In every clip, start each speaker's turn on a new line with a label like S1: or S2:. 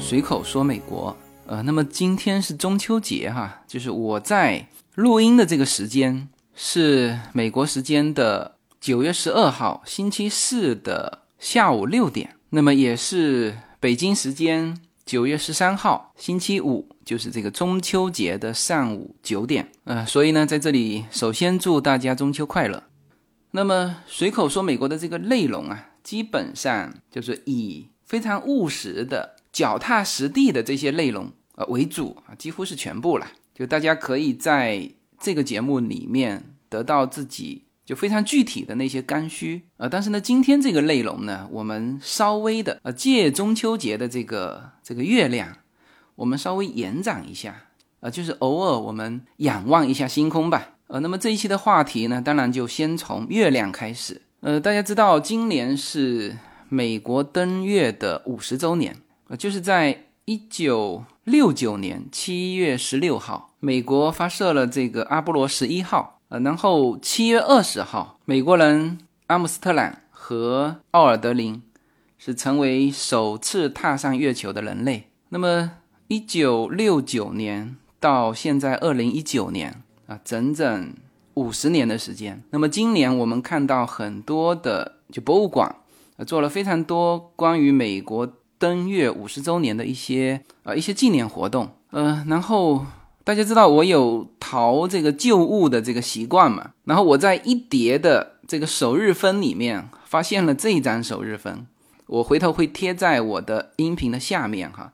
S1: 随口说美国。呃，那么今天是中秋节哈，就是我在录音的这个时间是美国时间的九月十二号星期四的下午六点，那么也是北京时间九月十三号星期五，就是这个中秋节的上午九点。呃，所以呢，在这里首先祝大家中秋快乐。那么随口说美国的这个内容啊，基本上就是以非常务实的、脚踏实地的这些内容呃为主啊，几乎是全部了。就大家可以在这个节目里面得到自己就非常具体的那些刚需啊。但是呢，今天这个内容呢，我们稍微的呃借中秋节的这个这个月亮，我们稍微延展一下啊，就是偶尔我们仰望一下星空吧。呃，那么这一期的话题呢，当然就先从月亮开始。呃，大家知道今年是美国登月的五十周年，呃，就是在一九六九年七月十六号，美国发射了这个阿波罗十一号，呃，然后七月二十号，美国人阿姆斯特朗和奥尔德林是成为首次踏上月球的人类。那么一九六九年到现在二零一九年。啊，整整五十年的时间。那么今年我们看到很多的就博物馆，做了非常多关于美国登月五十周年的一些呃一些纪念活动。呃，然后大家知道我有淘这个旧物的这个习惯嘛？然后我在一叠的这个首日分里面发现了这一张首日分，我回头会贴在我的音频的下面哈。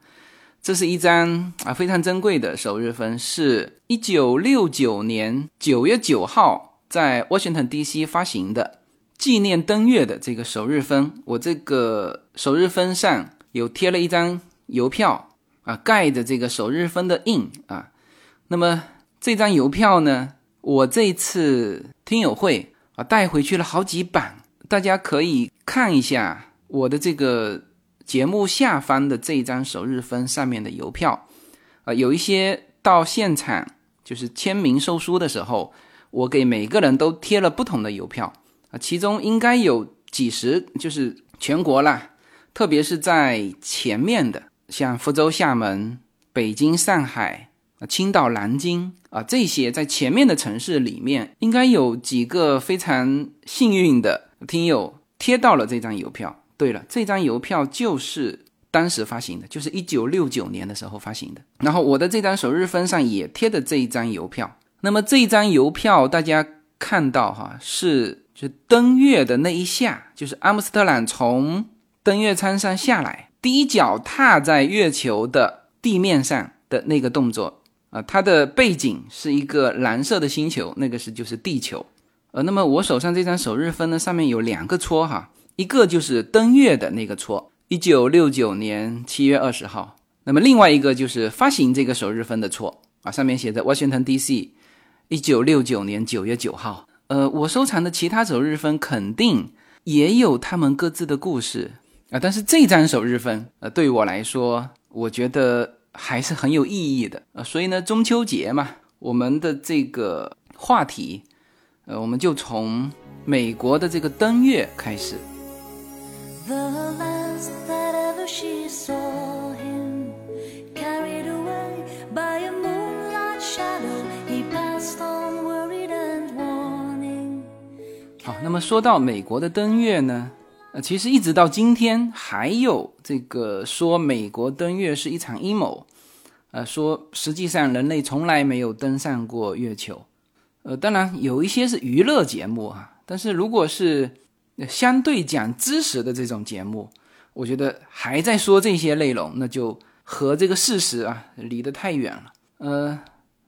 S1: 这是一张啊非常珍贵的首日分，是一九六九年九月九号在 Washington D.C. 发行的纪念登月的这个首日分。我这个首日分上有贴了一张邮票啊，盖着这个首日分的印啊。那么这张邮票呢，我这次听友会啊带回去了好几版，大家可以看一下我的这个。节目下方的这一张首日分上面的邮票，啊，有一些到现场就是签名售书的时候，我给每个人都贴了不同的邮票啊，其中应该有几十，就是全国啦，特别是在前面的，像福州、厦门、北京、上海、青岛、南京啊这些在前面的城市里面，应该有几个非常幸运的听友贴到了这张邮票。对了，这张邮票就是当时发行的，就是一九六九年的时候发行的。然后我的这张首日封上也贴的这一张邮票。那么这一张邮票大家看到哈，是就登月的那一下，就是阿姆斯特朗从登月舱上下来，第一脚踏在月球的地面上的那个动作啊。它的背景是一个蓝色的星球，那个是就是地球。呃，那么我手上这张首日分呢，上面有两个戳哈。一个就是登月的那个戳，一九六九年七月二十号。那么另外一个就是发行这个首日分的戳啊，上面写着 Washington D.C. 一九六九年九月九号。呃，我收藏的其他首日分肯定也有他们各自的故事啊，但是这张首日分呃，对于我来说，我觉得还是很有意义的呃。所以呢，中秋节嘛，我们的这个话题，呃，我们就从美国的这个登月开始。好，那么说到美国的登月呢，呃，其实一直到今天还有这个说美国登月是一场阴谋，呃，说实际上人类从来没有登上过月球，呃，当然有一些是娱乐节目啊，但是如果是相对讲知识的这种节目，我觉得还在说这些内容，那就和这个事实啊离得太远了。呃，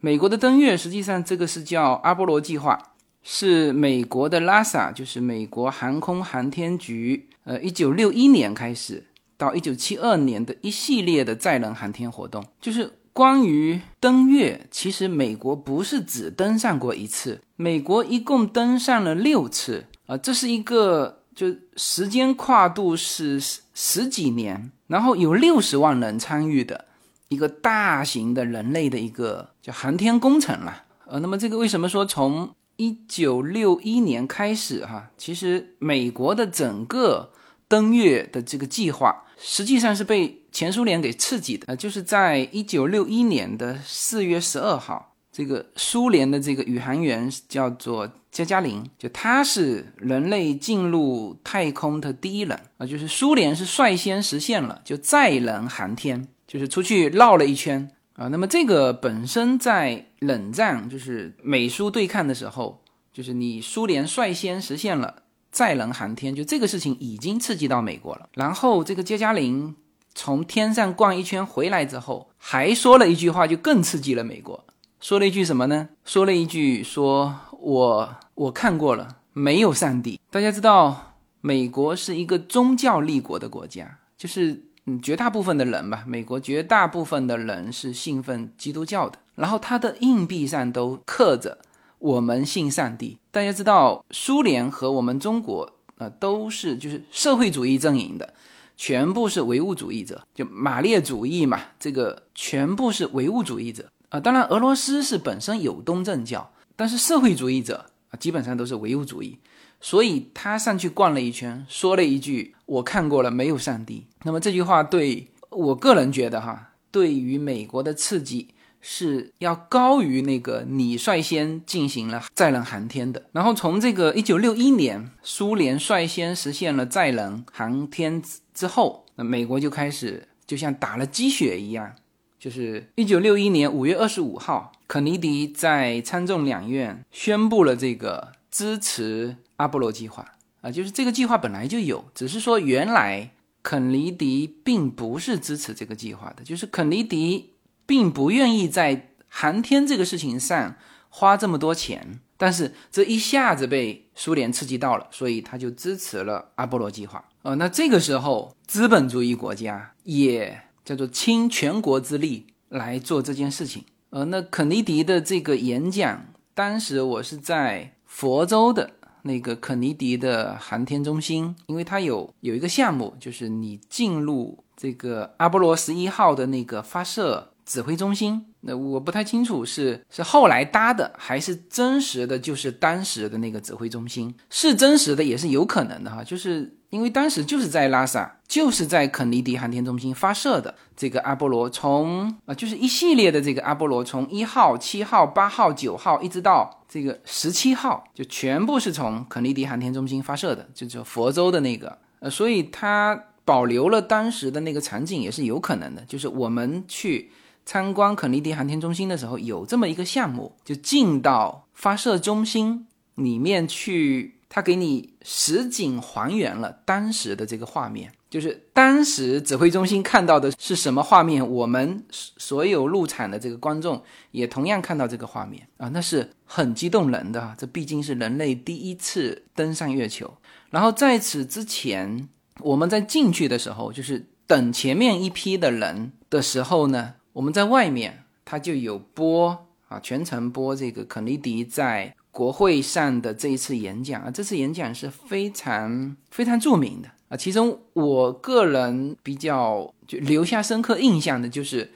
S1: 美国的登月实际上这个是叫阿波罗计划，是美国的拉萨，就是美国航空航天局，呃，一九六一年开始到一九七二年的一系列的载人航天活动，就是关于登月，其实美国不是只登上过一次，美国一共登上了六次。啊，这是一个就时间跨度是十十几年，然后有六十万人参与的一个大型的人类的一个叫航天工程了。呃，那么这个为什么说从一九六一年开始哈？其实美国的整个登月的这个计划实际上是被前苏联给刺激的，呃，就是在一九六一年的四月十二号，这个苏联的这个宇航员叫做加加林，就他是人类进入太空的第一人啊，就是苏联是率先实现了就载人航天，就是出去绕了一圈啊。那么这个本身在冷战就是美苏对抗的时候，就是你苏联率先实现了。载人航天，就这个事情已经刺激到美国了。然后这个杰加林从天上逛一圈回来之后，还说了一句话，就更刺激了美国。说了一句什么呢？说了一句说：“我我看过了，没有上帝。”大家知道，美国是一个宗教立国的国家，就是嗯，绝大部分的人吧，美国绝大部分的人是信奉基督教的。然后他的硬币上都刻着。我们信上帝。大家知道，苏联和我们中国啊，都是就是社会主义阵营的，全部是唯物主义者，就马列主义嘛，这个全部是唯物主义者啊。当然，俄罗斯是本身有东正教，但是社会主义者啊，基本上都是唯物主义。所以他上去逛了一圈，说了一句：“我看过了，没有上帝。”那么这句话对我个人觉得哈，对于美国的刺激。是要高于那个你率先进行了载人航天的。然后从这个一九六一年苏联率先实现了载人航天之后，那美国就开始就像打了鸡血一样，就是一九六一年五月二十五号，肯尼迪在参众两院宣布了这个支持阿波罗计划啊，就是这个计划本来就有，只是说原来肯尼迪并不是支持这个计划的，就是肯尼迪。并不愿意在航天这个事情上花这么多钱，但是这一下子被苏联刺激到了，所以他就支持了阿波罗计划。呃，那这个时候资本主义国家也叫做倾全国之力来做这件事情。呃，那肯尼迪的这个演讲，当时我是在佛州的那个肯尼迪的航天中心，因为它有有一个项目，就是你进入这个阿波罗十一号的那个发射。指挥中心，那我不太清楚是是后来搭的还是真实的，就是当时的那个指挥中心是真实的，也是有可能的哈，就是因为当时就是在拉萨，就是在肯尼迪航天中心发射的这个阿波罗，从啊就是一系列的这个阿波罗，从一号、七号、八号、九号一直到这个十七号，就全部是从肯尼迪航天中心发射的，就叫佛州的那个，呃，所以它保留了当时的那个场景也是有可能的，就是我们去。参观肯尼迪航天中心的时候，有这么一个项目，就进到发射中心里面去，他给你实景还原了当时的这个画面，就是当时指挥中心看到的是什么画面，我们所有入场的这个观众也同样看到这个画面啊，那是很激动人的，这毕竟是人类第一次登上月球。然后在此之前，我们在进去的时候，就是等前面一批的人的时候呢。我们在外面，他就有播啊，全程播这个肯尼迪在国会上的这一次演讲啊，这次演讲是非常非常著名的啊。其中我个人比较就留下深刻印象的就是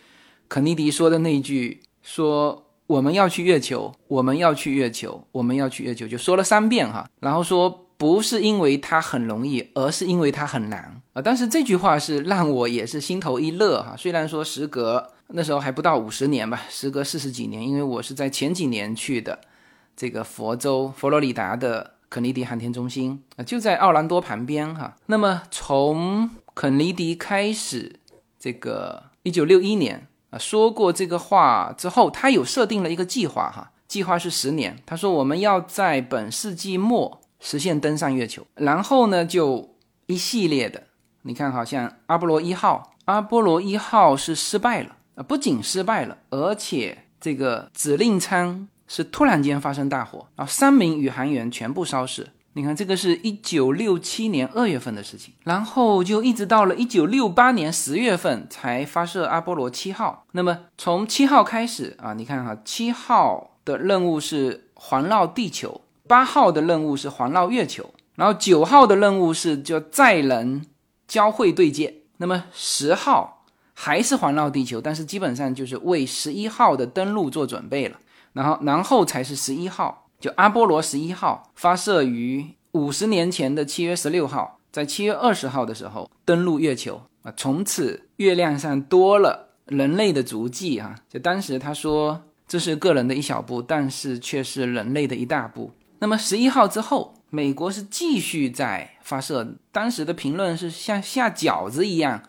S1: 肯尼迪说的那句：“说我们要去月球，我们要去月球，我们要去月球”，就说了三遍哈，然后说。不是因为它很容易，而是因为它很难啊！但是这句话是让我也是心头一乐哈。虽然说时隔那时候还不到五十年吧，时隔四十几年，因为我是在前几年去的这个佛州佛罗里达的肯尼迪航天中心啊，就在奥兰多旁边哈。那么从肯尼迪开始，这个一九六一年啊说过这个话之后，他有设定了一个计划哈，计划是十年。他说我们要在本世纪末。实现登上月球，然后呢，就一系列的，你看，好像阿波罗一号，阿波罗一号是失败了啊，不仅失败了，而且这个指令舱是突然间发生大火，然后三名宇航员全部烧死。你看，这个是一九六七年二月份的事情，然后就一直到了一九六八年十月份才发射阿波罗七号。那么从七号开始啊，你看哈，七号的任务是环绕地球。八号的任务是环绕月球，然后九号的任务是叫载人交会对接。那么十号还是环绕地球，但是基本上就是为十一号的登陆做准备了。然后，然后才是十一号，就阿波罗十一号发射于五十年前的七月十六号，在七月二十号的时候登陆月球。啊，从此月亮上多了人类的足迹哈。就当时他说这是个人的一小步，但是却是人类的一大步。那么十一号之后，美国是继续在发射，当时的评论是像下饺子一样，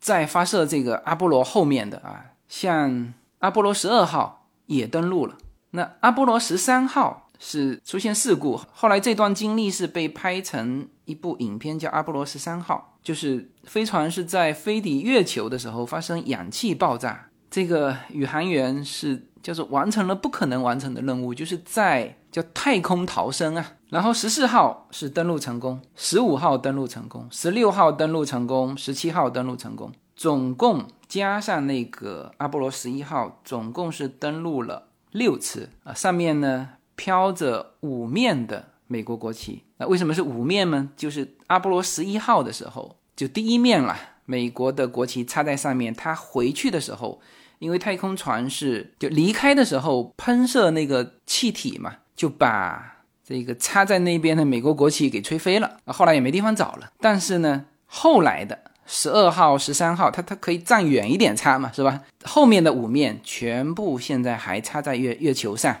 S1: 在发射这个阿波罗后面的啊，像阿波罗十二号也登陆了，那阿波罗十三号。是出现事故，后来这段经历是被拍成一部影片，叫《阿波罗十三号》，就是飞船是在飞抵月球的时候发生氧气爆炸，这个宇航员是叫做完成了不可能完成的任务，就是在叫太空逃生啊。然后十四号是登陆成功，十五号登陆成功，十六号登陆成功，十七号登陆成功，总共加上那个阿波罗十一号，总共是登陆了六次啊。上面呢？飘着五面的美国国旗，那为什么是五面呢？就是阿波罗十一号的时候，就第一面了，美国的国旗插在上面。他回去的时候，因为太空船是就离开的时候喷射那个气体嘛，就把这个插在那边的美国国旗给吹飞了。后来也没地方找了。但是呢，后来的十二号、十三号，它它可以站远一点插嘛，是吧？后面的五面全部现在还插在月月球上。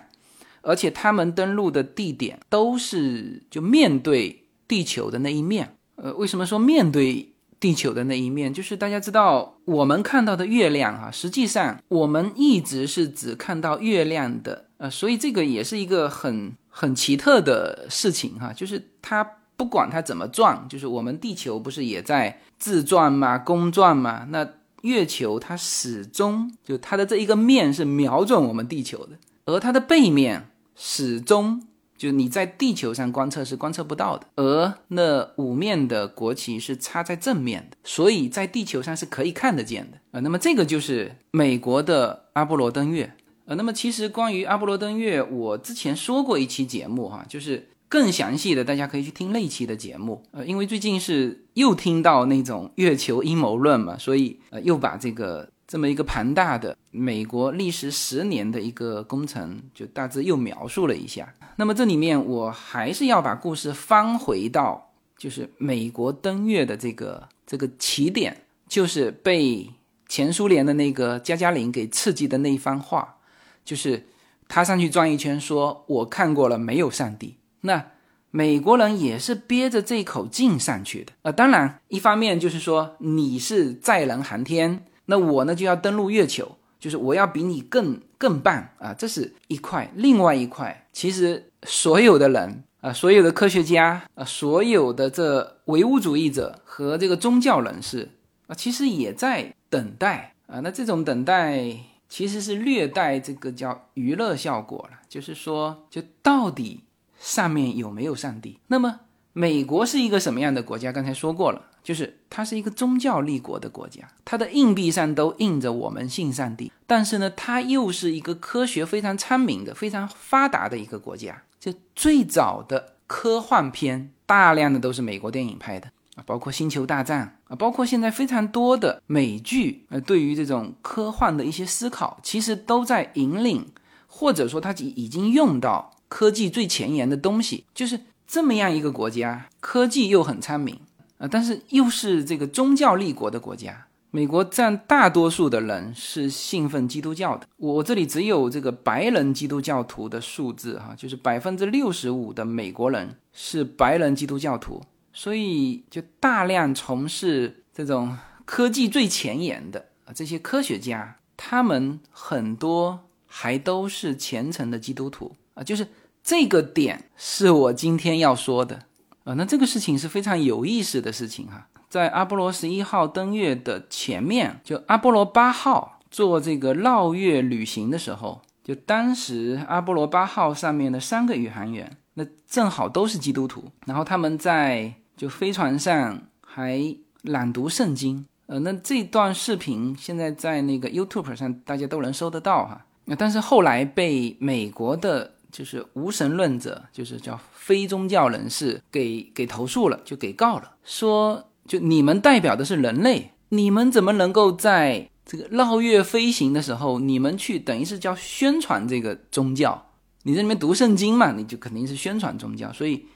S1: 而且他们登陆的地点都是就面对地球的那一面。呃，为什么说面对地球的那一面？就是大家知道，我们看到的月亮啊，实际上我们一直是只看到月亮的。呃，所以这个也是一个很很奇特的事情哈。就是它不管它怎么转，就是我们地球不是也在自转吗？公转吗？那月球它始终就它的这一个面是瞄准我们地球的。而它的背面始终就你在地球上观测是观测不到的，而那五面的国旗是插在正面的，所以在地球上是可以看得见的啊。那么这个就是美国的阿波罗登月呃，那么其实关于阿波罗登月，我之前说过一期节目哈，就是更详细的，大家可以去听那期的节目。呃，因为最近是又听到那种月球阴谋论嘛，所以呃又把这个。这么一个庞大的美国历时十年的一个工程，就大致又描述了一下。那么这里面我还是要把故事翻回到，就是美国登月的这个这个起点，就是被前苏联的那个加加林给刺激的那一番话，就是他上去转一圈，说我看过了，没有上帝。那美国人也是憋着这口劲上去的。呃，当然，一方面就是说你是载人航天。那我呢就要登陆月球，就是我要比你更更棒啊！这是一块，另外一块，其实所有的人啊，所有的科学家啊，所有的这唯物主义者和这个宗教人士啊，其实也在等待啊。那这种等待其实是略带这个叫娱乐效果了，就是说，就到底上面有没有上帝？那么美国是一个什么样的国家？刚才说过了。就是它是一个宗教立国的国家，它的硬币上都印着“我们信上帝”。但是呢，它又是一个科学非常昌明的、非常发达的一个国家。就最早的科幻片，大量的都是美国电影拍的啊，包括《星球大战》啊，包括现在非常多的美剧。呃，对于这种科幻的一些思考，其实都在引领，或者说它已已经用到科技最前沿的东西。就是这么样一个国家，科技又很昌明。啊，但是又是这个宗教立国的国家，美国占大多数的人是信奉基督教的。我这里只有这个白人基督教徒的数字哈，就是百分之六十五的美国人是白人基督教徒，所以就大量从事这种科技最前沿的啊这些科学家，他们很多还都是虔诚的基督徒啊，就是这个点是我今天要说的。啊，那这个事情是非常有意思的事情哈，在阿波罗十一号登月的前面，就阿波罗八号做这个绕月旅行的时候，就当时阿波罗八号上面的三个宇航员，那正好都是基督徒，然后他们在就飞船上还朗读圣经，呃，那这段视频现在在那个 YouTube 上大家都能搜得到哈，那但是后来被美国的。就是无神论者，就是叫非宗教人士，给给投诉了，就给告了，说就你们代表的是人类，你们怎么能够在这个绕月飞行的时候，你们去等于是叫宣传这个宗教？你在里面读圣经嘛，你就肯定是宣传宗教，所以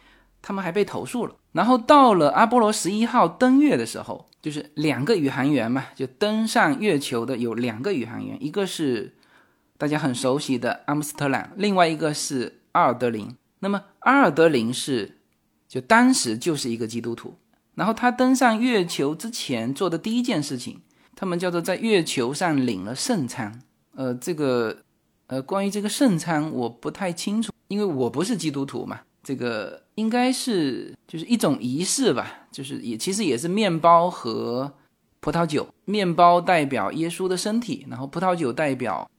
S1: 他们还被投诉了。然后到了阿波罗十一号登月的时候，就是两个宇航员嘛，就登上月球的有两个宇航员，一个是大家很熟悉的阿姆斯特朗，另外一个是阿尔德林。那么阿尔德林是就当时就是一个基督徒，然后他登上月球之前做的第一件事情，他们叫做在月球上领了圣餐。呃，这个呃关于这个圣餐我不太清楚，因为我不是基督徒嘛。这个应该是就是一种仪式吧，就是也其实也是面包和葡萄酒，面包代表耶稣的身体，然后葡萄酒代表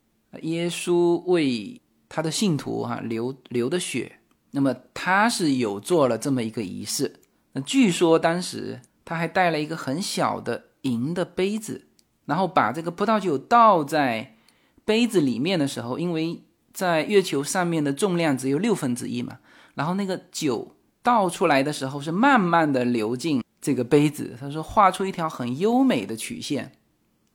S1: 耶稣为他的信徒哈流流的血。那么他是有做了这么一个仪式。那据说当时他还带了一个很小的银的杯子，然后把这个葡萄酒倒在杯子里面的时候，因为在月球上面的重量只有六分之一嘛。然后那个酒倒出来的时候是慢慢的流进这个杯子，他说画出一条很优美的曲线，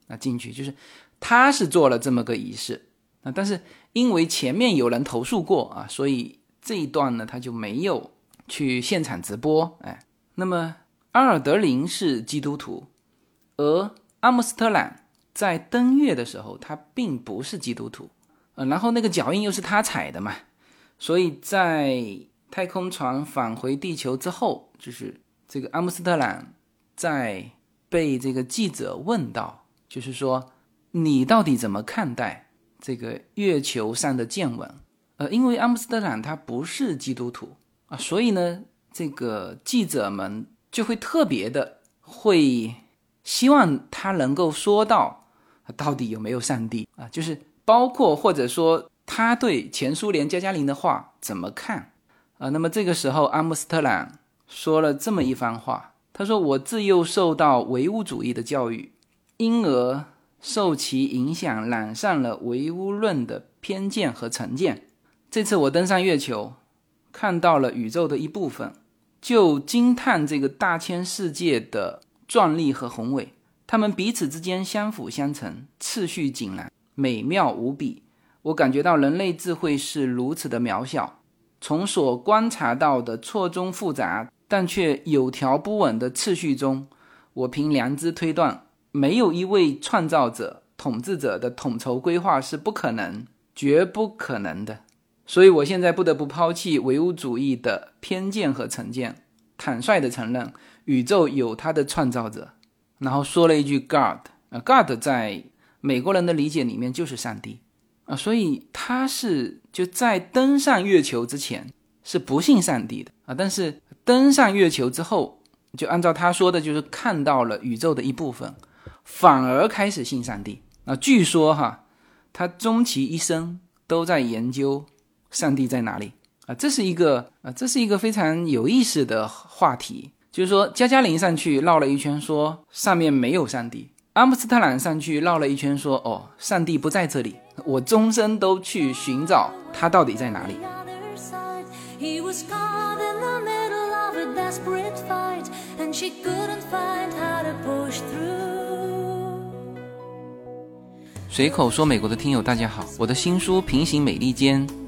S1: 那进去就是他是做了这么个仪式啊，但是因为前面有人投诉过啊，所以这一段呢他就没有去现场直播。哎，那么阿尔德林是基督徒，而阿姆斯特朗在登月的时候他并不是基督徒，呃，然后那个脚印又是他踩的嘛，所以在。太空船返回地球之后，就是这个阿姆斯特朗在被这个记者问到，就是说你到底怎么看待这个月球上的见闻？呃，因为阿姆斯特朗他不是基督徒啊，所以呢，这个记者们就会特别的会希望他能够说到到底有没有上帝啊，就是包括或者说他对前苏联加加林的话怎么看？啊，那么这个时候，阿姆斯特朗说了这么一番话。他说：“我自幼受到唯物主义的教育，因而受其影响，染上了唯物论的偏见和成见。这次我登上月球，看到了宇宙的一部分，就惊叹这个大千世界的壮丽和宏伟。它们彼此之间相辅相成，次序井然，美妙无比。我感觉到人类智慧是如此的渺小。”从所观察到的错综复杂但却有条不紊的次序中，我凭良知推断，没有一位创造者、统治者的统筹规划是不可能、绝不可能的。所以，我现在不得不抛弃唯物主义的偏见和成见，坦率地承认宇宙有它的创造者。然后说了一句 “God”，啊，“God” 在美国人的理解里面就是上帝。啊，所以他是就在登上月球之前是不信上帝的啊，但是登上月球之后，就按照他说的，就是看到了宇宙的一部分，反而开始信上帝啊。据说哈，他终其一生都在研究上帝在哪里啊，这是一个啊，这是一个非常有意思的话题。就是说，加加林上去绕了一圈，说上面没有上帝；阿姆斯特朗上去绕了一圈，说哦，上帝不在这里。我终身都去寻找他到底在哪里。随口说，美国的听友大家好，我的新书《平行美利坚》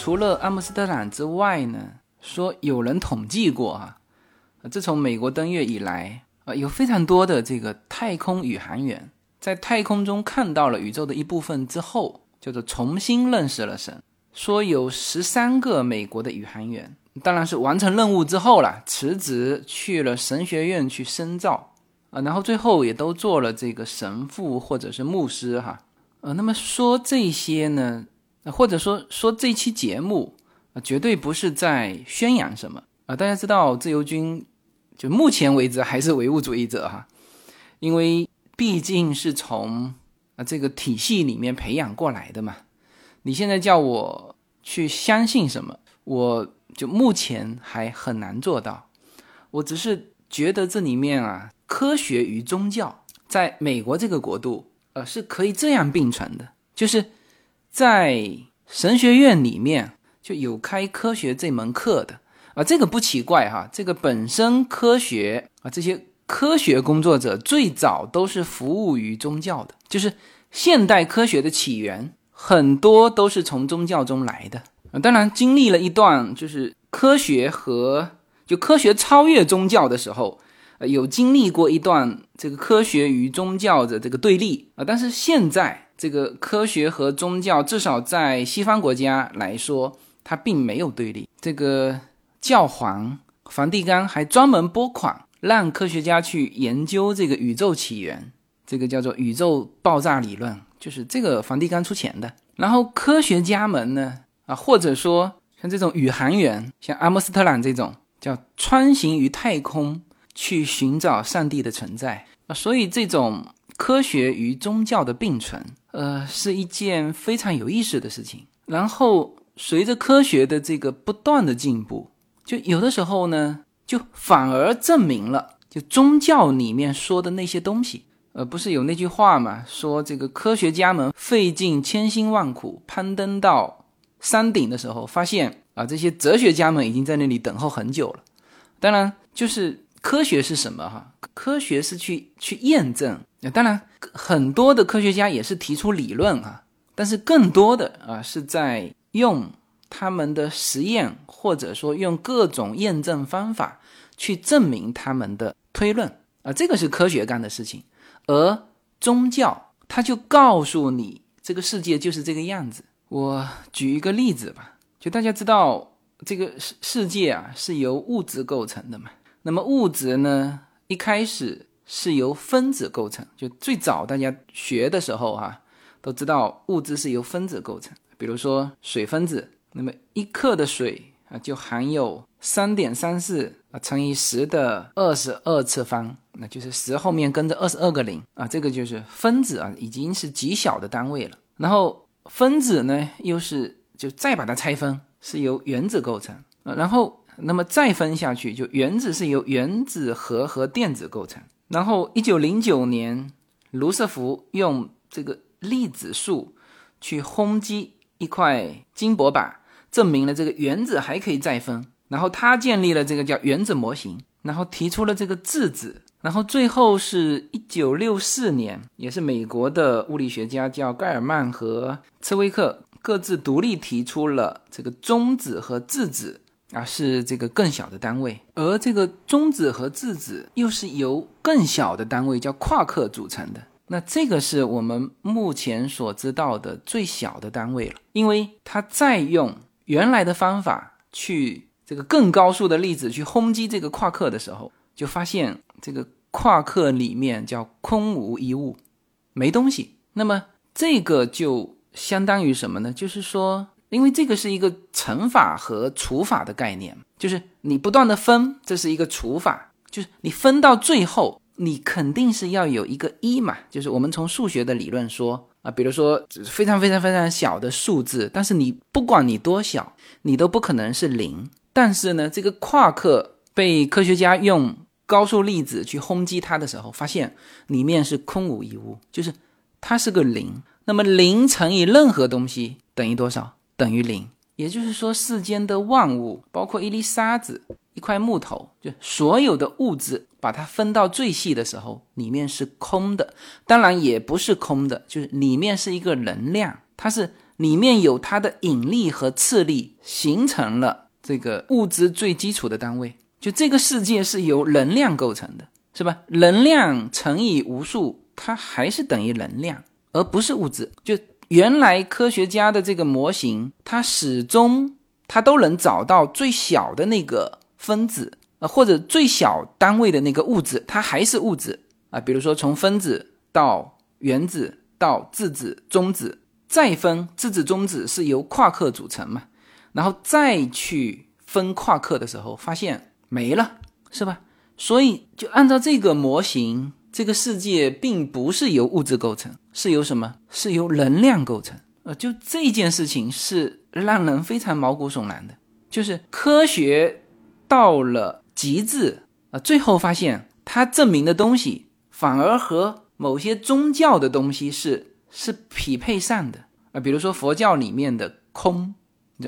S1: 除了阿姆斯特朗之外呢，说有人统计过啊，自从美国登月以来啊，有非常多的这个太空宇航员在太空中看到了宇宙的一部分之后，叫做重新认识了神。说有十三个美国的宇航员，当然是完成任务之后了，辞职去了神学院去深造啊，然后最后也都做了这个神父或者是牧师哈。呃，那么说这些呢？那或者说说这期节目啊，绝对不是在宣扬什么啊！大家知道自由军就目前为止还是唯物主义者哈，因为毕竟是从啊这个体系里面培养过来的嘛。你现在叫我去相信什么，我就目前还很难做到。我只是觉得这里面啊，科学与宗教在美国这个国度，呃，是可以这样并存的，就是在神学院里面就有开科学这门课的啊，这个不奇怪哈，这个本身科学啊，这些科学工作者最早都是服务于宗教的，就是现代科学的起源。很多都是从宗教中来的啊，当然经历了一段就是科学和就科学超越宗教的时候，呃，有经历过一段这个科学与宗教的这个对立啊，但是现在这个科学和宗教至少在西方国家来说，它并没有对立。这个教皇梵蒂冈还专门拨款让科学家去研究这个宇宙起源，这个叫做宇宙爆炸理论。就是这个梵蒂冈出钱的，然后科学家们呢，啊，或者说像这种宇航员，像阿姆斯特朗这种，叫穿行于太空去寻找上帝的存在啊，所以这种科学与宗教的并存，呃，是一件非常有意思的事情。然后随着科学的这个不断的进步，就有的时候呢，就反而证明了，就宗教里面说的那些东西。呃，不是有那句话嘛？说这个科学家们费尽千辛万苦攀登到山顶的时候，发现啊，这些哲学家们已经在那里等候很久了。当然，就是科学是什么哈？科学是去去验证。那当然，很多的科学家也是提出理论啊，但是更多的啊是在用他们的实验，或者说用各种验证方法去证明他们的推论啊，这个是科学干的事情。而宗教，他就告诉你这个世界就是这个样子。我举一个例子吧，就大家知道这个世世界啊是由物质构成的嘛。那么物质呢，一开始是由分子构成。就最早大家学的时候啊，都知道物质是由分子构成。比如说水分子，那么一克的水啊就含有三点三四啊乘以十的二十二次方。那就是十后面跟着二十二个零啊，这个就是分子啊，已经是极小的单位了。然后分子呢，又是就再把它拆分，是由原子构成啊。然后那么再分下去，就原子是由原子核和电子构成。然后一九零九年，卢瑟福用这个粒子束去轰击一块金箔板，证明了这个原子还可以再分。然后他建立了这个叫原子模型，然后提出了这个质子。然后最后是一九六四年，也是美国的物理学家叫盖尔曼和茨威克各自独立提出了这个中子和质子啊是这个更小的单位，而这个中子和质子又是由更小的单位叫夸克组成的。那这个是我们目前所知道的最小的单位了，因为它再用原来的方法去这个更高速的粒子去轰击这个夸克的时候。就发现这个夸克里面叫空无一物，没东西。那么这个就相当于什么呢？就是说，因为这个是一个乘法和除法的概念，就是你不断的分，这是一个除法，就是你分到最后，你肯定是要有一个一嘛。就是我们从数学的理论说啊，比如说非常非常非常小的数字，但是你不管你多小，你都不可能是零。但是呢，这个夸克被科学家用高速粒子去轰击它的时候，发现里面是空无一物，就是它是个零。那么零乘以任何东西等于多少？等于零。也就是说，世间的万物，包括一粒沙子、一块木头，就所有的物质，把它分到最细的时候，里面是空的。当然也不是空的，就是里面是一个能量，它是里面有它的引力和斥力，形成了这个物质最基础的单位。就这个世界是由能量构成的，是吧？能量乘以无数，它还是等于能量，而不是物质。就原来科学家的这个模型，它始终它都能找到最小的那个分子啊，或者最小单位的那个物质，它还是物质啊。比如说从分子到原子到质子、中子，再分质子、中子是由夸克组成嘛？然后再去分夸克的时候，发现。没了，是吧？所以就按照这个模型，这个世界并不是由物质构成，是由什么？是由能量构成。呃，就这件事情是让人非常毛骨悚然的，就是科学到了极致啊，最后发现它证明的东西反而和某些宗教的东西是是匹配上的啊，比如说佛教里面的空，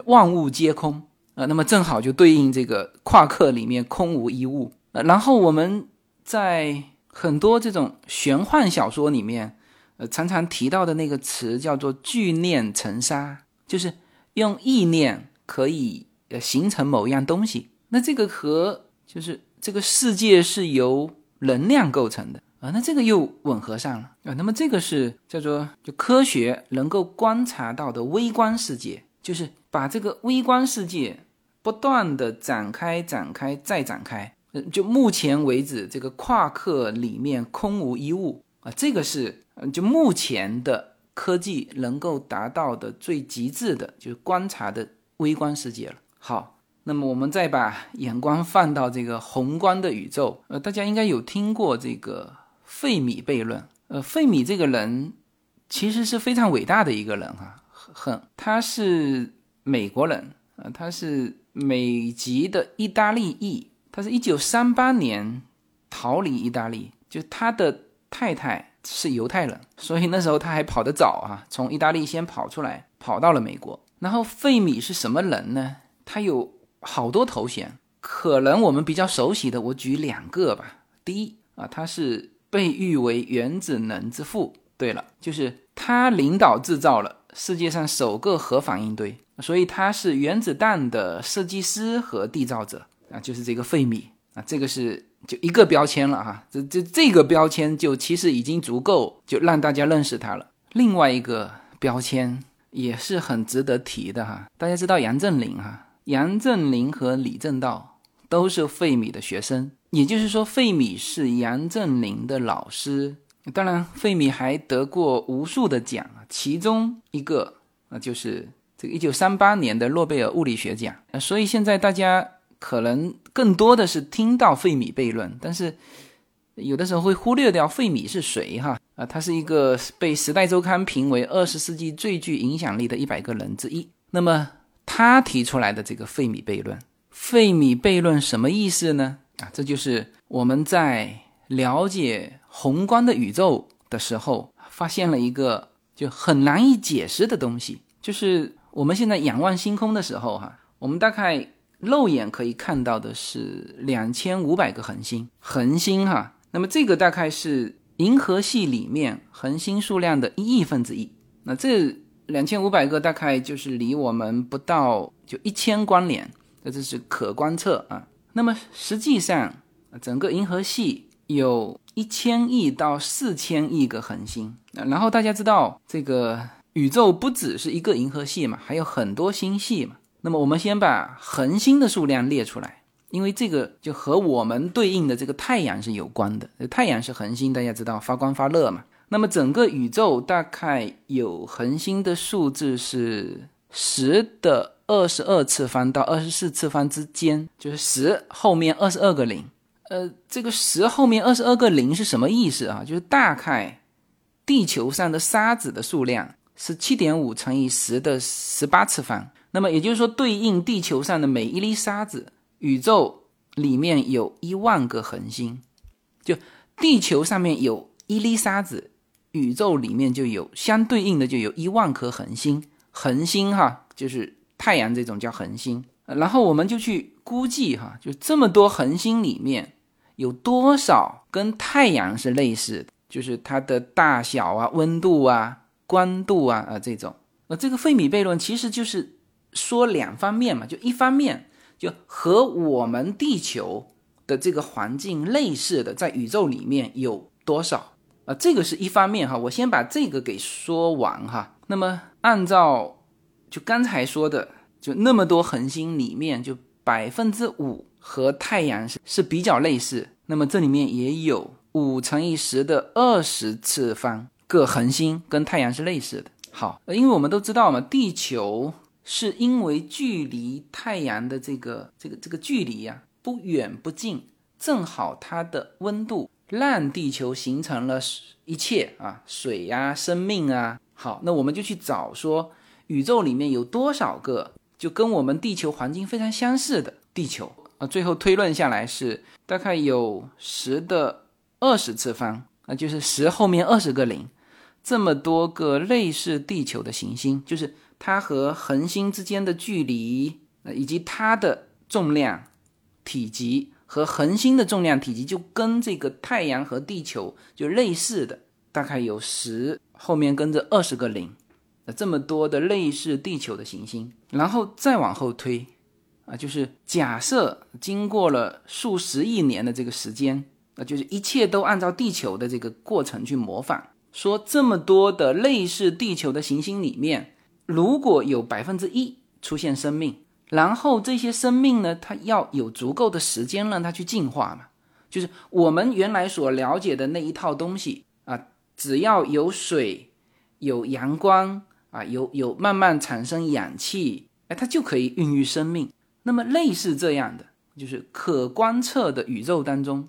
S1: 万物皆空啊，那么正好就对应这个夸克里面空无一物。呃，然后我们在很多这种玄幻小说里面。呃常常提到的那个词叫做“聚念成沙”，就是用意念可以呃形成某一样东西。那这个和就是这个世界是由能量构成的啊，那这个又吻合上了啊。那么这个是叫做就科学能够观察到的微观世界，就是把这个微观世界不断的展开、展开再展开。就目前为止，这个夸克里面空无一物啊，这个是。就目前的科技能够达到的最极致的，就是观察的微观世界了。好，那么我们再把眼光放到这个宏观的宇宙。呃，大家应该有听过这个费米悖论。呃，费米这个人其实是非常伟大的一个人哈，很，他是美国人啊，他是美籍的意大利裔，他是一九三八年逃离意大利，就他的太太。是犹太人，所以那时候他还跑得早啊，从意大利先跑出来，跑到了美国。然后费米是什么人呢？他有好多头衔，可能我们比较熟悉的，我举两个吧。第一啊，他是被誉为原子能之父。对了，就是他领导制造了世界上首个核反应堆，所以他是原子弹的设计师和缔造者啊，就是这个费米啊，这个是。就一个标签了哈，这这这个标签就其实已经足够就让大家认识他了。另外一个标签也是很值得提的哈，大家知道杨振宁哈，杨振宁和李政道都是费米的学生，也就是说费米是杨振宁的老师。当然，费米还得过无数的奖其中一个啊就是这个一九三八年的诺贝尔物理学奖。所以现在大家。可能更多的是听到费米悖论，但是有的时候会忽略掉费米是谁哈啊，他是一个被《时代周刊》评为二十世纪最具影响力的一百个人之一。那么他提出来的这个费米悖论，费米悖论什么意思呢？啊，这就是我们在了解宏观的宇宙的时候，发现了一个就很难以解释的东西，就是我们现在仰望星空的时候哈，我们大概。肉眼可以看到的是两千五百个恒星，恒星哈，那么这个大概是银河系里面恒星数量的一亿分之一。那这两千五百个大概就是离我们不到就一千光年，那这是可观测啊。那么实际上，整个银河系有一千亿到四千亿个恒星。然后大家知道，这个宇宙不只是一个银河系嘛，还有很多星系嘛。那么我们先把恒星的数量列出来，因为这个就和我们对应的这个太阳是有关的。太阳是恒星，大家知道发光发热嘛。那么整个宇宙大概有恒星的数字是十的二十二次方到二十四次方之间，就是十后面二十二个零。呃，这个十后面二十二个零是什么意思啊？就是大概地球上的沙子的数量是七点五乘以十的十八次方。那么也就是说，对应地球上的每一粒沙子，宇宙里面有一万个恒星，就地球上面有一粒沙子，宇宙里面就有相对应的就有一万颗恒星。恒星哈，就是太阳这种叫恒星。然后我们就去估计哈，就这么多恒星里面有多少跟太阳是类似，就是它的大小啊、温度啊、光度啊啊这种。那这个费米悖论其实就是。说两方面嘛，就一方面就和我们地球的这个环境类似的，在宇宙里面有多少啊？这个是一方面哈，我先把这个给说完哈。那么按照就刚才说的，就那么多恒星里面，就百分之五和太阳是是比较类似。那么这里面也有五乘以十的二十次方个恒星跟太阳是类似的。好，因为我们都知道嘛，地球。是因为距离太阳的这个这个这个距离呀不远不近，正好它的温度让地球形成了一切啊，水呀、生命啊。好，那我们就去找说，宇宙里面有多少个就跟我们地球环境非常相似的地球啊？最后推论下来是大概有十的二十次方啊，就是十后面二十个零，这么多个类似地球的行星，就是它和恒星之间的距离呃，以及它的重量、体积。和恒星的重量体积就跟这个太阳和地球就类似的，大概有十后面跟着二十个零，那，这么多的类似地球的行星，然后再往后推，啊，就是假设经过了数十亿年的这个时间，那就是一切都按照地球的这个过程去模仿，说这么多的类似地球的行星里面，如果有百分之一出现生命。然后这些生命呢，它要有足够的时间让它去进化嘛，就是我们原来所了解的那一套东西啊，只要有水、有阳光啊，有有慢慢产生氧气，哎，它就可以孕育生命。那么类似这样的，就是可观测的宇宙当中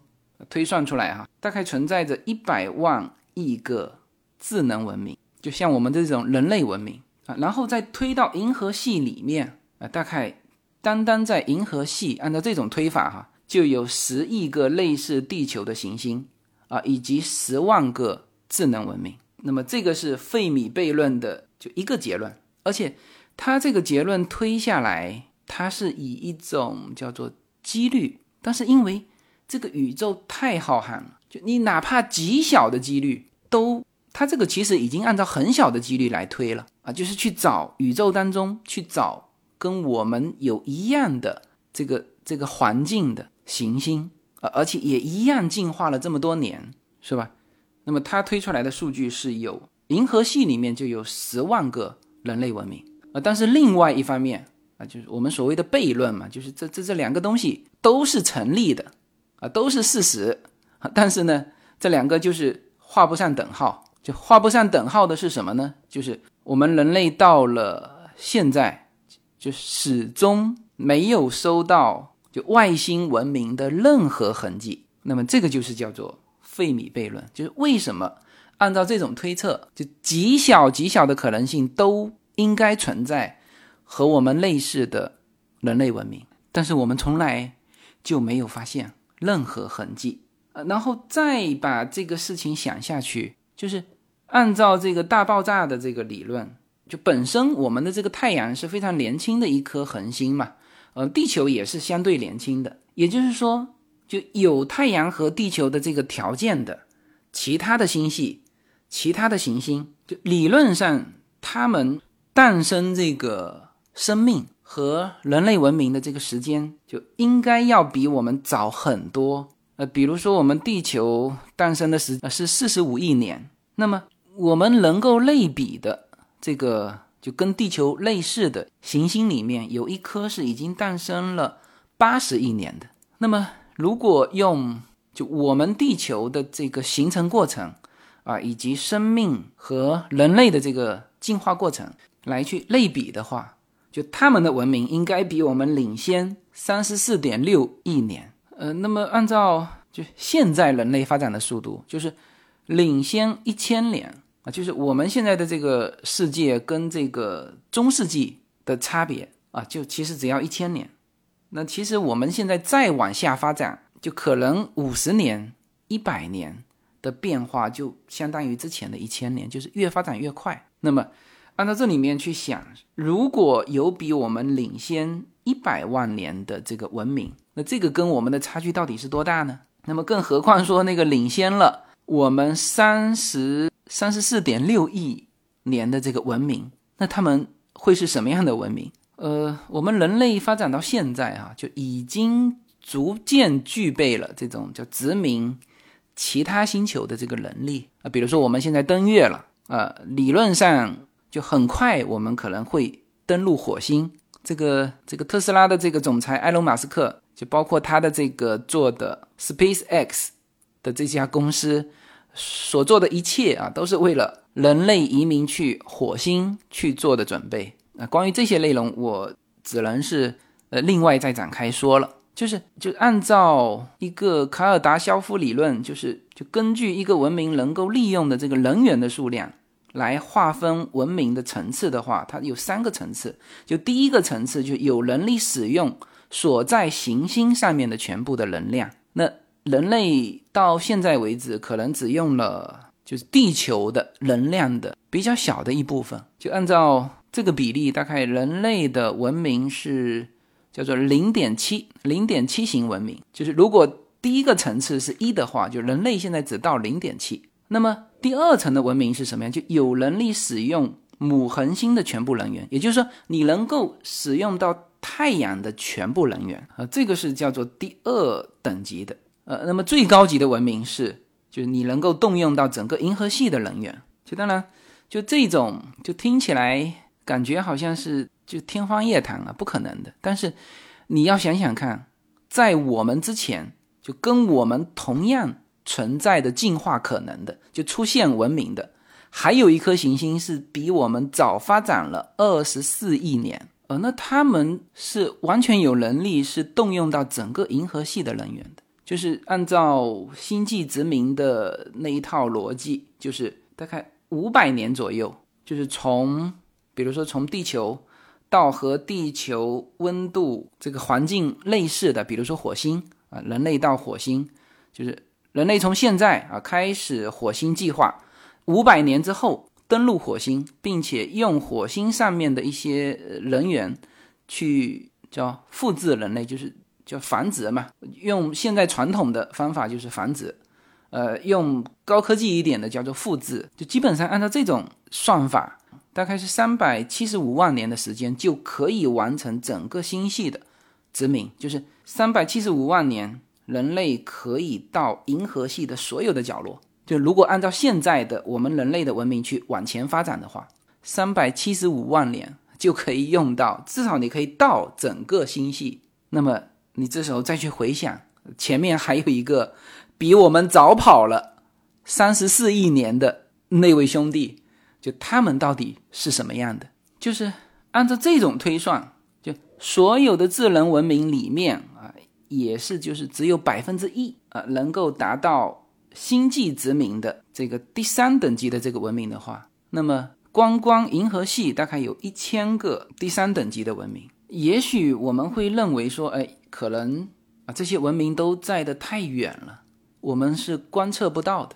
S1: 推算出来哈，大概存在着一百万亿个智能文明，就像我们这种人类文明啊，然后再推到银河系里面啊。大概单单在银河系，按照这种推法哈，就有十亿个类似地球的行星啊，以及十万个智能文明。那么这个是费米悖论的就一个结论，而且它这个结论推下来，它是以一种叫做几率，但是因为这个宇宙太浩瀚了，就你哪怕极小的几率都，它这个其实已经按照很小的几率来推了啊，就是去找宇宙当中去找。跟我们有一样的这个这个环境的行星啊，而且也一样进化了这么多年，是吧？那么他推出来的数据是有银河系里面就有十万个人类文明啊，但是另外一方面啊，就是我们所谓的悖论嘛，就是这这这两个东西都是成立的啊，都是事实，但是呢，这两个就是画不上等号，就画不上等号的是什么呢？就是我们人类到了现在。就始终没有收到就外星文明的任何痕迹，那么这个就是叫做费米悖论，就是为什么按照这种推测，就极小极小的可能性都应该存在和我们类似的人类文明，但是我们从来就没有发现任何痕迹。呃，然后再把这个事情想下去，就是按照这个大爆炸的这个理论。就本身我们的这个太阳是非常年轻的一颗恒星嘛，呃，地球也是相对年轻的，也就是说，就有太阳和地球的这个条件的其他的星系、其他的行星，就理论上它们诞生这个生命和人类文明的这个时间就应该要比我们早很多。呃，比如说我们地球诞生的时是四十五亿年，那么我们能够类比的。这个就跟地球类似的行星里面有一颗是已经诞生了八十亿年的。那么，如果用就我们地球的这个形成过程啊，以及生命和人类的这个进化过程来去类比的话，就他们的文明应该比我们领先三十四点六亿年。呃，那么按照就现在人类发展的速度，就是领先一千年。啊，就是我们现在的这个世界跟这个中世纪的差别啊，就其实只要一千年。那其实我们现在再往下发展，就可能五十年、一百年的变化，就相当于之前的一千年，就是越发展越快。那么按照这里面去想，如果有比我们领先一百万年的这个文明，那这个跟我们的差距到底是多大呢？那么更何况说那个领先了我们三十。三十四点六亿年的这个文明，那他们会是什么样的文明？呃，我们人类发展到现在啊，就已经逐渐具备了这种叫殖民其他星球的这个能力啊。比如说，我们现在登月了啊，理论上就很快我们可能会登陆火星。这个这个特斯拉的这个总裁埃隆·马斯克，就包括他的这个做的 SpaceX 的这家公司。所做的一切啊，都是为了人类移民去火星去做的准备。那关于这些内容，我只能是呃另外再展开说了就是就按照一个卡尔达肖夫理论，就是就根据一个文明能够利用的这个能源的数量来划分文明的层次的话，它有三个层次。就第一个层次，就有能力使用所在行星上面的全部的能量。人类到现在为止，可能只用了就是地球的能量的比较小的一部分。就按照这个比例，大概人类的文明是。叫做零点七零点七型文明，就是如果第一个层次是一的话，就人类现在只到零点七。那么第二层的文明是什么样？就有能力使用母恒星的全部能源，也就是说你能够使用到太阳的全部能源啊，这个是叫做第二等级的。呃，那么最高级的文明是，就是你能够动用到整个银河系的能源。就当然，就这种就听起来感觉好像是。就天方夜谭了，不可能的。但是你要想想看，在我们之前，就跟我们同样存在的进化可能的，就出现文明的，还有一颗行星是比我们早发展了二十四亿年。呃，那他们是完全有能力是动用到整个银河系的能源的，就是按照星际殖民的那一套逻辑，就是大概五百年左右，就是从，比如说从地球。到和地球温度这个环境类似的，比如说火星啊，人类到火星，就是人类从现在啊开始火星计划，五百年之后登陆火星，并且用火星上面的一些人员去叫复制人类，就是叫繁殖嘛。用现在传统的方法就是繁殖，呃，用高科技一点的叫做复制，就基本上按照这种算法。大概是三百七十五万年的时间就可以完成整个星系的殖民，就是三百七十五万年，人类可以到银河系的所有的角落。就如果按照现在的我们人类的文明去往前发展的话，三百七十五万年就可以用到，至少你可以到整个星系。那么你这时候再去回想，前面还有一个比我们早跑了三十四亿年的那位兄弟。就他们到底是什么样的？就是按照这种推算，就所有的智能文明里面啊，也是就是只有百分之一啊能够达到星际殖民的这个第三等级的这个文明的话，那么光光银河系大概有一千个第三等级的文明。也许我们会认为说，哎，可能啊这些文明都在的太远了，我们是观测不到的。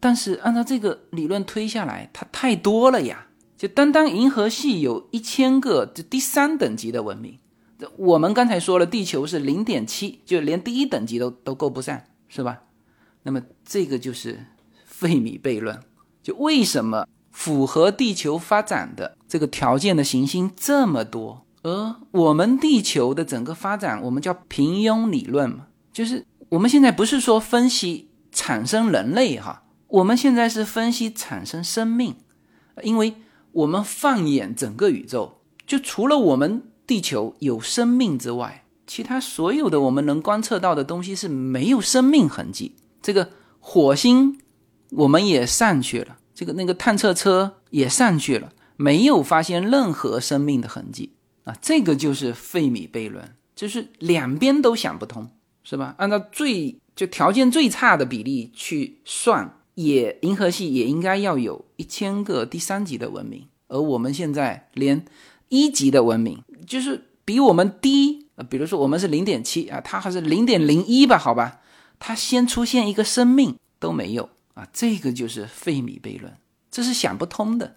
S1: 但是按照这个理论推下来，它太多了呀！就单单银河系有一千个，就第三等级的文明。这我们刚才说了，地球是零点七，就连第一等级都都够不上，是吧？那么这个就是费米悖论。就为什么符合地球发展的这个条件的行星这么多，而我们地球的整个发展，我们叫平庸理论嘛？就是我们现在不是说分析产生人类哈。我们现在是分析产生生命，因为我们放眼整个宇宙，就除了我们地球有生命之外，其他所有的我们能观测到的东西是没有生命痕迹。这个火星我们也上去了，这个那个探测车也上去了，没有发现任何生命的痕迹啊！这个就是费米悖论，就是两边都想不通，是吧？按照最就条件最差的比例去算。也银河系也应该要有一千个第三级的文明，而我们现在连一级的文明，就是比我们低，呃，比如说我们是零点七啊，它还是零点零一吧，好吧，它先出现一个生命都没有啊，这个就是费米悖论，这是想不通的。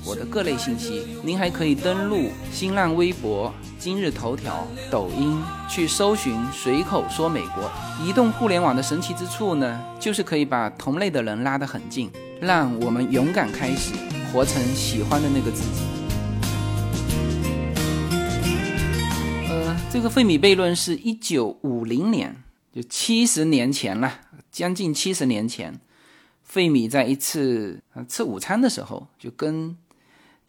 S1: 我的各类信息，您还可以登录新浪微博、今日头条、抖音去搜寻“随口说美国”。移动互联网的神奇之处呢，就是可以把同类的人拉得很近，让我们勇敢开始，活成喜欢的那个自己。呃，这个费米悖论是一九五零年，就七十年前了，将近七十年前。费米在一次吃午餐的时候，就跟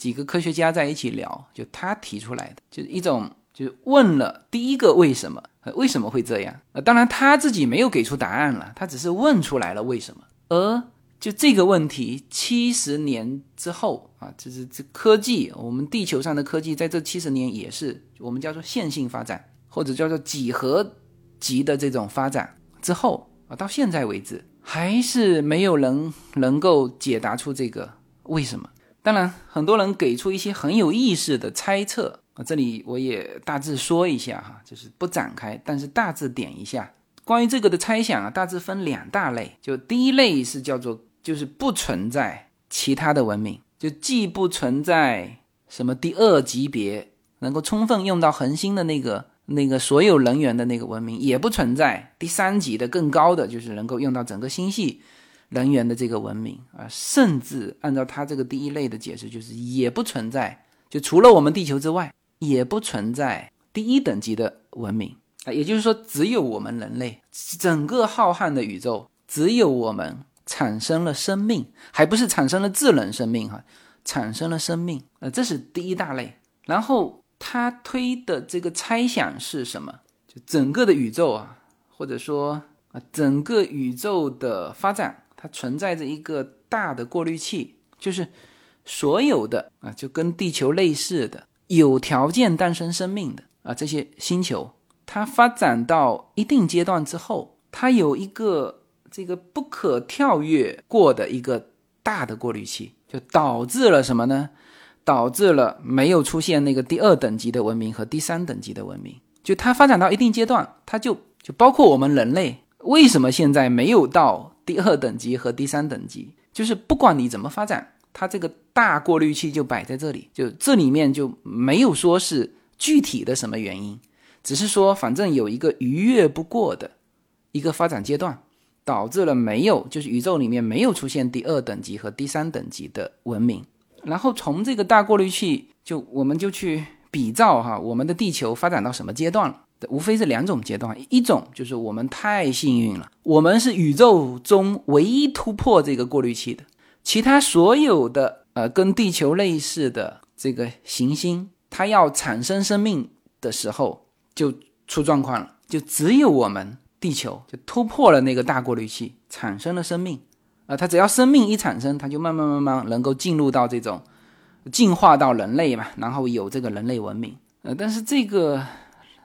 S1: 几个科学家在一起聊，就他提出来的，就是一种，就是问了第一个为什么，为什么会这样？呃，当然他自己没有给出答案了，他只是问出来了为什么。而就这个问题，七十年之后啊，就是这科技，我们地球上的科技在这七十年也是我们叫做线性发展，或者叫做几何级的这种发展之后啊，到现在为止。还是没有人能够解答出这个为什么。当然，很多人给出一些很有意思的猜测啊，这里我也大致说一下哈，就是不展开，但是大致点一下关于这个的猜想啊，大致分两大类。就第一类是叫做就是不存在其他的文明，就既不存在什么第二级别能够充分用到恒星的那个。那个所有能源的那个文明也不存在，第三级的更高的就是能够用到整个星系能源的这个文明啊，甚至按照他这个第一类的解释，就是也不存在，就除了我们地球之外，也不存在第一等级的文明啊，也就是说，只有我们人类，整个浩瀚的宇宙，只有我们产生了生命，还不是产生了智能生命哈，产生了生命，呃，这是第一大类，然后。他推的这个猜想是什么？就整个的宇宙啊，或者说啊，整个宇宙的发展，它存在着一个大的过滤器，就是所有的啊，就跟地球类似的有条件诞生生命的啊这些星球，它发展到一定阶段之后，它有一个这个不可跳跃过的一个大的过滤器，就导致了什么呢？导致了没有出现那个第二等级的文明和第三等级的文明，就它发展到一定阶段，它就就包括我们人类，为什么现在没有到第二等级和第三等级？就是不管你怎么发展，它这个大过滤器就摆在这里，就这里面就没有说是具体的什么原因，只是说反正有一个逾越不过的一个发展阶段，导致了没有就是宇宙里面没有出现第二等级和第三等级的文明。然后从这个大过滤器，就我们就去比照哈，我们的地球发展到什么阶段了？无非是两种阶段，一种就是我们太幸运了，我们是宇宙中唯一突破这个过滤器的，其他所有的呃跟地球类似的这个行星，它要产生生命的时候就出状况了，就只有我们地球就突破了那个大过滤器，产生了生命。啊，它只要生命一产生，它就慢慢慢慢能够进入到这种进化到人类嘛，然后有这个人类文明。呃，但是这个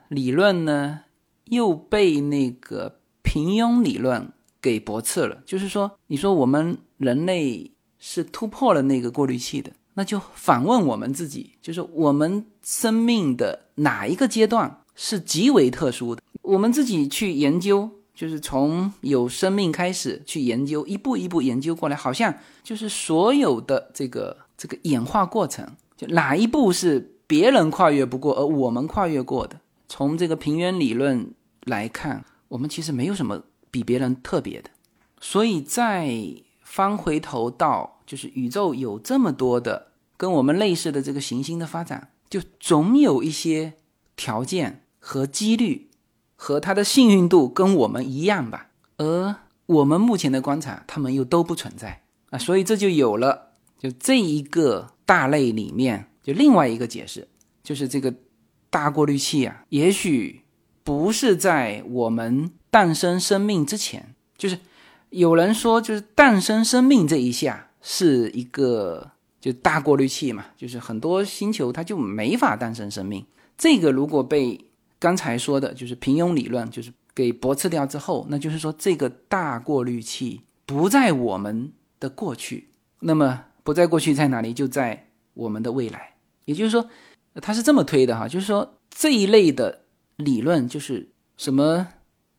S1: 理论呢，又被那个平庸理论给驳斥了。就是说，你说我们人类是突破了那个过滤器的，那就反问我们自己，就是我们生命的哪一个阶段是极为特殊的？我们自己去研究。就是从有生命开始去研究，一步一步研究过来，好像就是所有的这个这个演化过程，就哪一步是别人跨越不过，而我们跨越过的。从这个平原理论来看，我们其实没有什么比别人特别的。所以再翻回头到，就是宇宙有这么多的跟我们类似的这个行星的发展，就总有一些条件和几率。和它的幸运度跟我们一样吧，而我们目前的观察，它们又都不存在啊，所以这就有了，就这一个大类里面，就另外一个解释，就是这个大过滤器啊，也许不是在我们诞生生命之前，就是有人说，就是诞生生命这一下是一个就大过滤器嘛，就是很多星球它就没法诞生生命，这个如果被。刚才说的就是平庸理论，就是给驳斥掉之后，那就是说这个大过滤器不在我们的过去，那么不在过去在哪里？就在我们的未来。也就是说，他是这么推的哈，就是说这一类的理论就是什么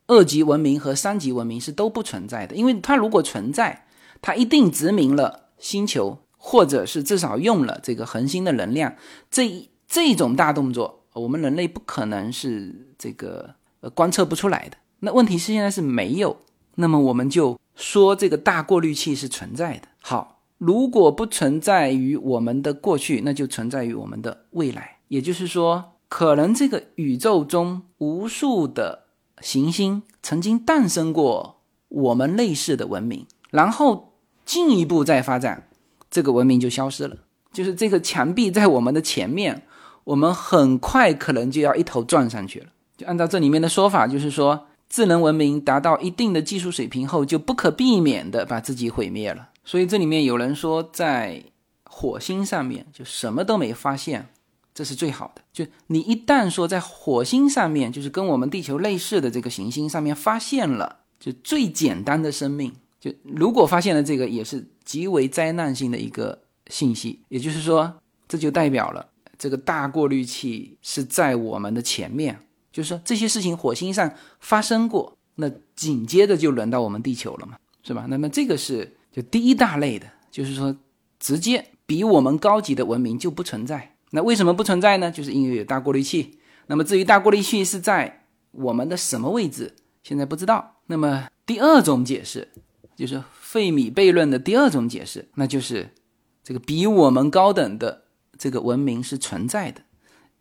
S1: 二级文明和三级文明是都不存在的，因为它如果存在，它一定殖民了星球，或者是至少用了这个恒星的能量，这一这种大动作，我们人类不可能是这个呃观测不出来的。那问题是现在是没有，那么我们就说这个大过滤器是存在的。好，如果不存在于我们的过去，那就存在于我们的未来，也就是说。可能这个宇宙中无数的行星曾经诞生过我们类似的文明，然后进一步再发展，这个文明就消失了。就是这个墙壁在我们的前面，我们很快可能就要一头撞上去了。就按照这里面的说法，就是说智能文明达到一定的技术水平后，就不可避免的把自己毁灭了。所以这里面有人说，在火星上面就什么都没发现。这是最好的。就你一旦说在火星上面，就是跟我们地球类似的这个行星上面发现了，就最简单的生命，就如果发现了这个，也是极为灾难性的一个信息。也就是说，这就代表了这个大过滤器是在我们的前面。就是说这些事情火星上发生过，那紧接着就轮到我们地球了嘛，是吧？那么这个是就第一大类的，就是说直接比我们高级的文明就不存在。那为什么不存在呢？就是因为有大过滤器。那么至于大过滤器是在我们的什么位置，现在不知道。那么第二种解释，就是费米悖论的第二种解释，那就是这个比我们高等的这个文明是存在的，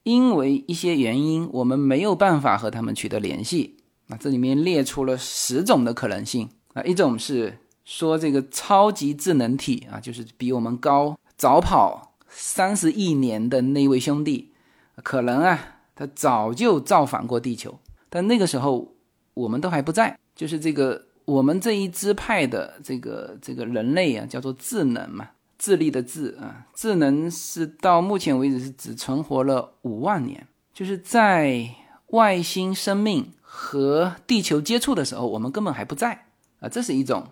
S1: 因为一些原因，我们没有办法和他们取得联系。那这里面列出了十种的可能性啊，一种是说这个超级智能体啊，就是比我们高，早跑。三十亿年的那位兄弟，可能啊，他早就造访过地球，但那个时候我们都还不在。就是这个我们这一支派的这个这个人类啊，叫做智能嘛，智力的智啊，智能是到目前为止是只存活了五万年。就是在外星生命和地球接触的时候，我们根本还不在啊，这是一种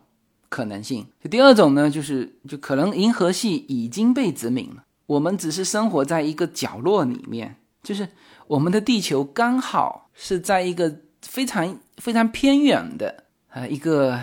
S1: 可能性。第二种呢，就是就可能银河系已经被殖民了。我们只是生活在一个角落里面，就是我们的地球刚好是在一个非常非常偏远的呃一个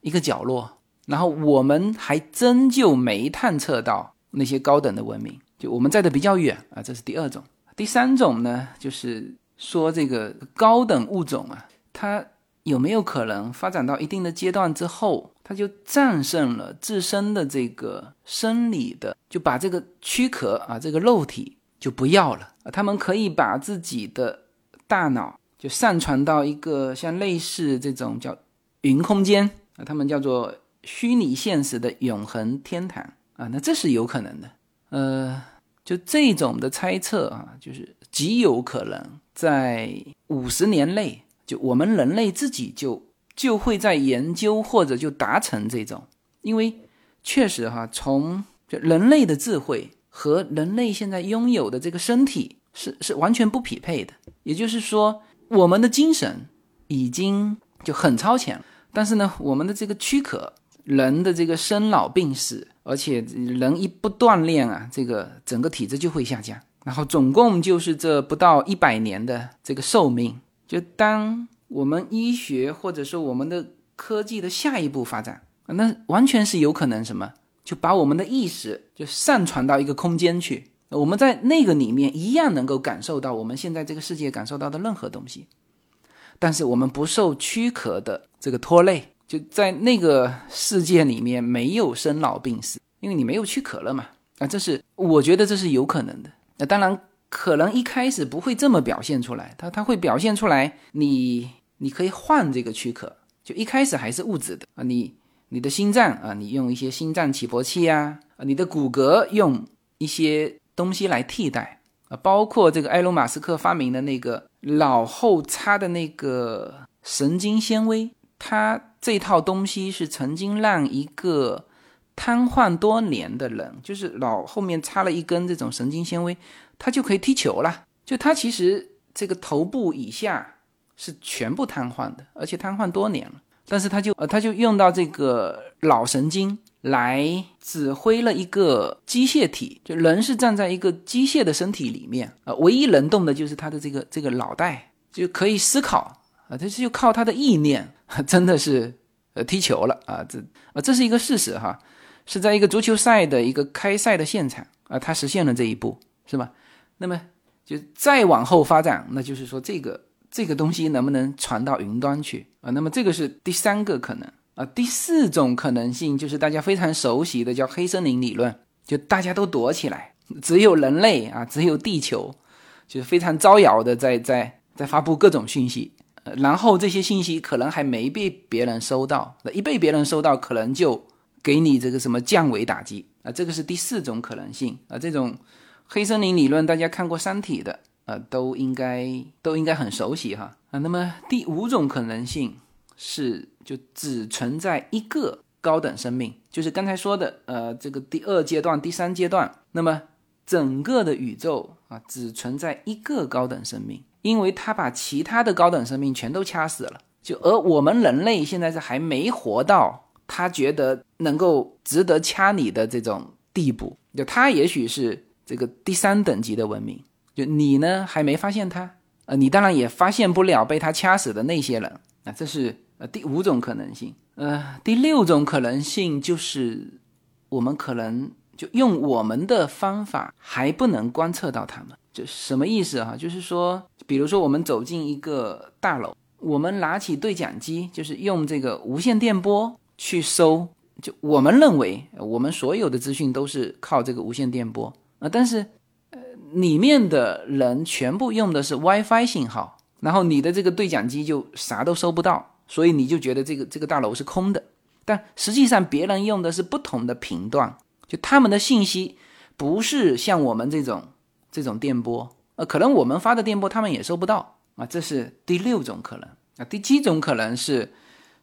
S1: 一个角落，然后我们还真就没探测到那些高等的文明，就我们在的比较远啊，这是第二种。第三种呢，就是说这个高等物种啊，它有没有可能发展到一定的阶段之后？它就战胜了自身的这个生理的，就把这个躯壳啊，这个肉体就不要了。他们可以把自己的大脑就上传到一个像类似这种叫云空间啊，他们叫做虚拟现实的永恒天堂啊。那这是有可能的，呃，就这种的猜测啊，就是极有可能在五十年内，就我们人类自己就。就会在研究或者就达成这种，因为确实哈，从人类的智慧和人类现在拥有的这个身体是是完全不匹配的。也就是说，我们的精神已经就很超前了，但是呢，我们的这个躯壳，人的这个生老病死，而且人一不锻炼啊，这个整个体质就会下降。然后总共就是这不到一百年的这个寿命，就当。我们医学或者说我们的科技的下一步发展，那完全是有可能什么，就把我们的意识就上传到一个空间去，我们在那个里面一样能够感受到我们现在这个世界感受到的任何东西，但是我们不受躯壳的这个拖累，就在那个世界里面没有生老病死，因为你没有躯壳了嘛。啊，这是我觉得这是有可能的。那当然可能一开始不会这么表现出来，它它会表现出来你。你可以换这个躯壳，就一开始还是物质的啊。你你的心脏啊，你用一些心脏起搏器啊，啊，你的骨骼用一些东西来替代啊，包括这个埃隆·马斯克发明的那个脑后插的那个神经纤维，它这套东西是曾经让一个瘫痪多年的人，就是脑后面插了一根这种神经纤维，他就可以踢球了。就他其实这个头部以下。是全部瘫痪的，而且瘫痪多年了。但是他就呃，他就用到这个脑神经来指挥了一个机械体，就人是站在一个机械的身体里面啊，唯一能动的就是他的这个这个脑袋，就可以思考啊，这是就靠他的意念，真的是呃踢球了啊，这啊这是一个事实哈，是在一个足球赛的一个开赛的现场啊，他实现了这一步，是吧？那么就再往后发展，那就是说这个这个东西能不能传到云端去啊？那么这个是第三个可能啊，第四种可能性就是大家非常熟悉的叫黑森林理论，就大家都躲起来。只有人类啊，只有地球，就是非常招摇的，在在在发布各种信息，然后这些信息可能还没被别人收到，一被别人收到，可能就给你这个什么降维打击啊，这个是第四种可能性啊。这种黑森林理论，大家看过《三体》的呃，都应该都应该很熟悉哈啊。那么第五种可能性是，就只存在一个高等生命，就是刚才说的呃，这个第二阶段、第三阶段，那么。整个的宇宙啊，只存在一个高等生命，因为他把其他的高等生命全都掐死了。就而我们人类现在是还没活到他觉得能够值得掐你的这种地步。就他也许是这个第三等级的文明，就你呢还没发现他，呃，你当然也发现不了被他掐死的那些人。那这是呃第五种可能性。呃，第六种可能性就是我们可能。就用我们的方法还不能观测到他们，就什么意思哈？就是说，比如说我们走进一个大楼，我们拿起对讲机，就是用这个无线电波去搜，就我们认为我们所有的资讯都是靠这个无线电波啊，但是，里面的人全部用的是 WiFi 信号，然后你的这个对讲机就啥都收不到，所以你就觉得这个这个大楼是空的，但实际上别人用的是不同的频段。就他们的信息不是像我们这种这种电波，呃，可能我们发的电波他们也收不到啊，这是第六种可能啊。第七种可能是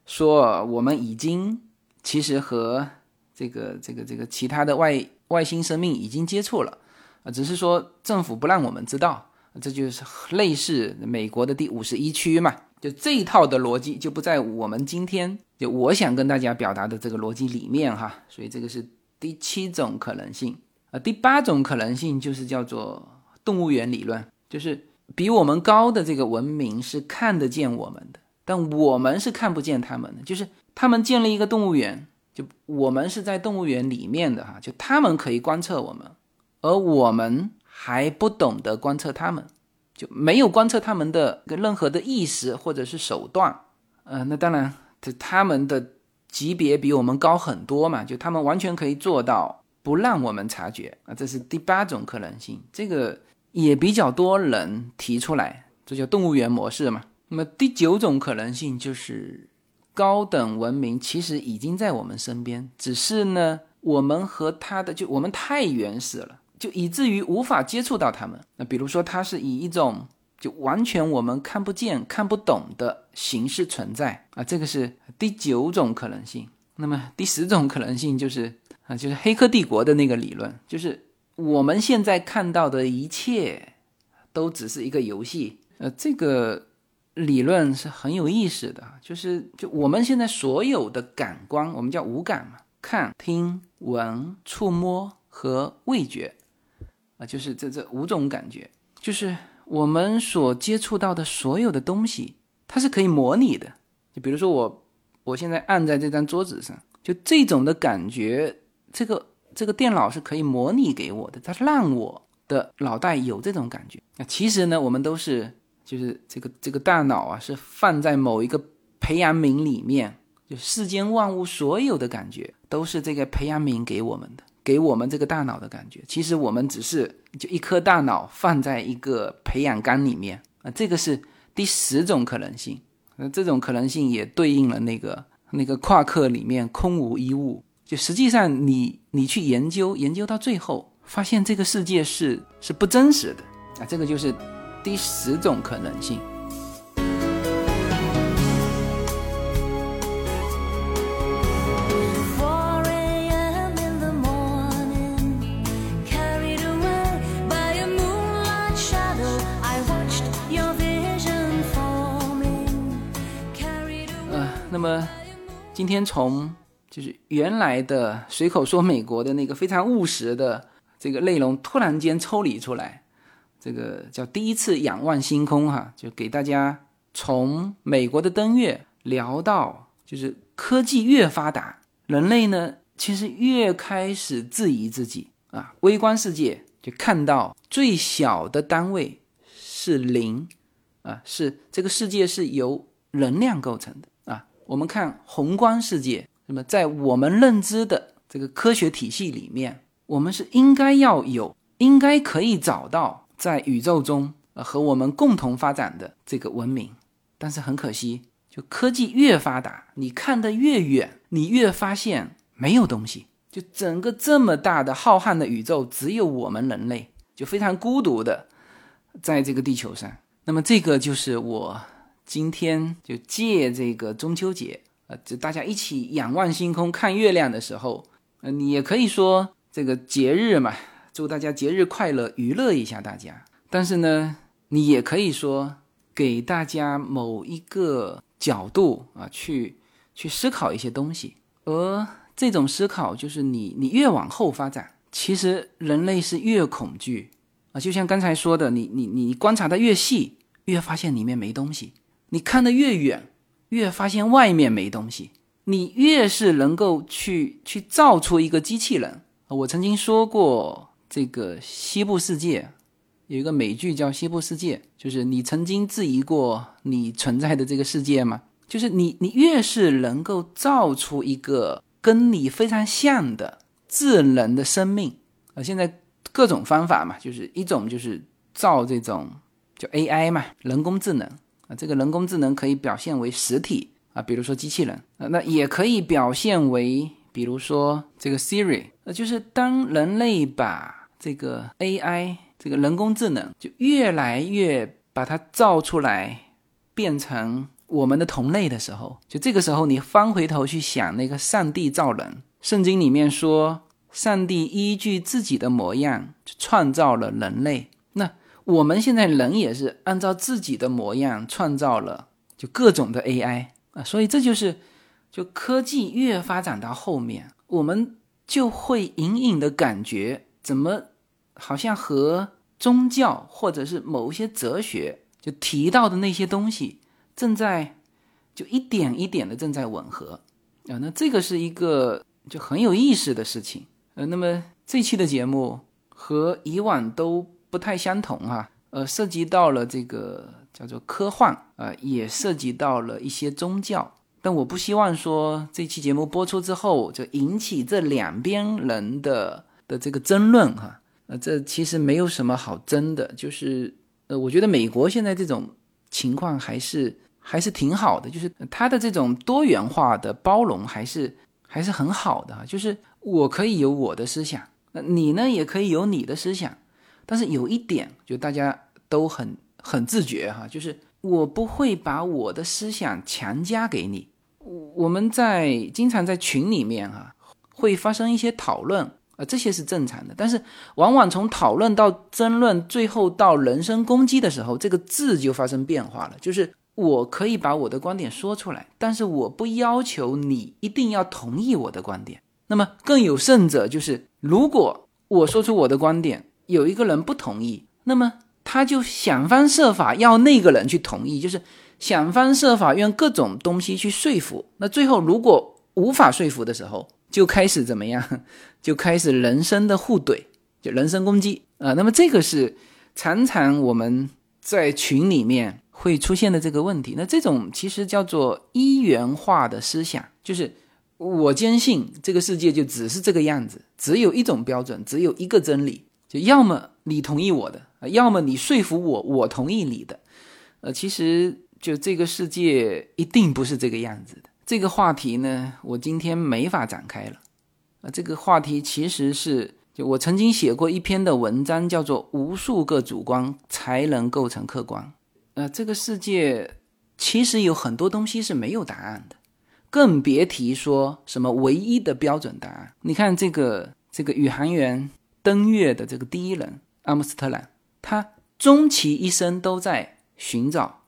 S1: 说我们已经其实和这个这个这个其他的外外星生命已经接触了啊，只是说政府不让我们知道，这就是类似美国的第五十一区嘛。就这一套的逻辑就不在我们今天就我想跟大家表达的这个逻辑里面哈，所以这个是。第七种可能性啊，第八种可能性就是叫做动物园理论，就是比我们高的这个文明是看得见我们的，但我们是看不见他们的。就是他们建立一个动物园，就我们是在动物园里面的哈，就他们可以观测我们，而我们还不懂得观测他们，就没有观测他们的任何的意识或者是手段。呃，那当然，他们的。级别比我们高很多嘛，就他们完全可以做到不让我们察觉啊，这是第八种可能性，这个也比较多人提出来，这叫动物园模式嘛。那么第九种可能性就是高等文明其实已经在我们身边，只是呢我们和他的就我们太原始了，就以至于无法接触到他们。那比如说它是以一种。就完全我们看不见、看不懂的形式存在啊，这个是第九种可能性。那么第十种可能性就是啊，就是《黑客帝国》的那个理论，就是我们现在看到的一切都只是一个游戏。呃，这个理论是很有意思的，就是就我们现在所有的感官，我们叫五感嘛，看、听、闻、触摸和味觉就是这这五种感觉，就是。我们所接触到的所有的东西，它是可以模拟的。就比如说我，我现在按在这张桌子上，就这种的感觉，这个这个电脑是可以模拟给我的，它让我的脑袋有这种感觉。那其实呢，我们都是就是这个这个大脑啊，是放在某一个培养皿里面，就世间万物所有的感觉都是这个培养皿给我们的。给我们这个大脑的感觉，其实我们只是就一颗大脑放在一个培养缸里面啊，这个是第十种可能性。那这种可能性也对应了那个那个夸克里面空无一物。就实际上你你去研究研究到最后，发现这个世界是是不真实的啊，这个就是第十种可能性。那么，今天从就是原来的随口说美国的那个非常务实的这个内容，突然间抽离出来，这个叫第一次仰望星空哈，就给大家从美国的登月聊到，就是科技越发达，人类呢其实越开始质疑自己啊。微观世界就看到最小的单位是零啊，是这个世界是由能量构成的。我们看宏观世界，那么在我们认知的这个科学体系里面，我们是应该要有，应该可以找到在宇宙中呃和我们共同发展的这个文明，但是很可惜。就科技越发达，你看得越远，你越发现没有东西。就整个这么大的浩瀚的宇宙，只有我们人类就非常孤独的在这个地球上。那么这个就是我今天就借这个中秋节，呃，就大家一起仰望星空看月亮的时候，呃，你也可以说这个节日嘛，祝大家节日快乐，娱乐一下大家。但是呢，你也可以说给大家某一个。角度啊，去去思考一些东西，而这种思考就是你你越往后发展，其实人类是越恐惧啊。就像刚才说的，你你你观察的越细，越发现里面没东西；你看得越远，越发现外面没东西。你越是能够去去造出一个机器人，我曾经说过，这个西部世界。有一个美剧叫《西部世界》，就是你曾经质疑过你存在的这个世界吗？就是你，你越是能够造出一个跟你非常像的智能的生命啊，现在各种方法嘛，就是一种就是造这种叫 AI 嘛，人工智能这个人工智能可以表现为实体啊，比如说机器人啊，那也可以表现为，比如说这个 Siri，呃，就是当人类把这个 AI 这个人工智能就越来越把它造出来，变成我们的同类的时候，就这个时候，你翻回头去想那个上帝造人，圣经里面说，上帝依据自己的模样创造了人类。我们现在人也是按照自己的模样创造了，就各种的 AI 啊，所以这就是，就科技越发展到后面，我们就会隐隐的感觉怎么。好像和宗教或者是某些哲学就提到的那些东西，正在就一点一点的正在吻合啊。那这个是一个就很有意思的事情。呃，那么这期的节目和以往都不太相同啊。呃，涉及到了这个叫做科幻啊，也涉及到了一些宗教。但我不希望说这期节目播出之后就引起这两边人的的这个争论哈。呃，这其实没有什么好争的，就是呃，我觉得美国现在这种情况还是还是挺好的，就是它的这种多元化的包容还是还是很好的哈就是我可以有我的思想，那你呢也可以有你的思想，但是有一点就大家都很很自觉哈，就是我不会把我的思想强加给你。我们在经常在群里面哈会发生一些讨论。啊，这些是正常的，但是往往从讨论到争论，最后到人身攻击的时候，这个字就发生变化了。就是我可以把我的观点说出来，但是我不要求你一定要同意我的观点。那么更有甚者，就是如果我说出我的观点，有一个人不同意，那么他就想方设法要那个人去同意，就是想方设法用各种东西去说服。那最后如果无法说服的时候，就开始怎么样？就开始人身的互怼，就人身攻击啊。那么这个是常常我们在群里面会出现的这个问题。那这种其实叫做一元化的思想，就是我坚信这个世界就只是这个样子，只有一种标准，只有一个真理，就要么你同意我的，要么你说服我，我同意你的。呃，其实就这个世界一定不是这个样子的。这个话题呢，我今天没法展开了。啊，这个话题其实是就我曾经写过一篇的文章，叫做“无数个主观才能构成客观”。呃，这个世界其实有很多东西是没有答案的，更别提说什么唯一的标准答案。你看这个这个宇航员登月的这个第一人阿姆斯特朗，他终其一生都在寻找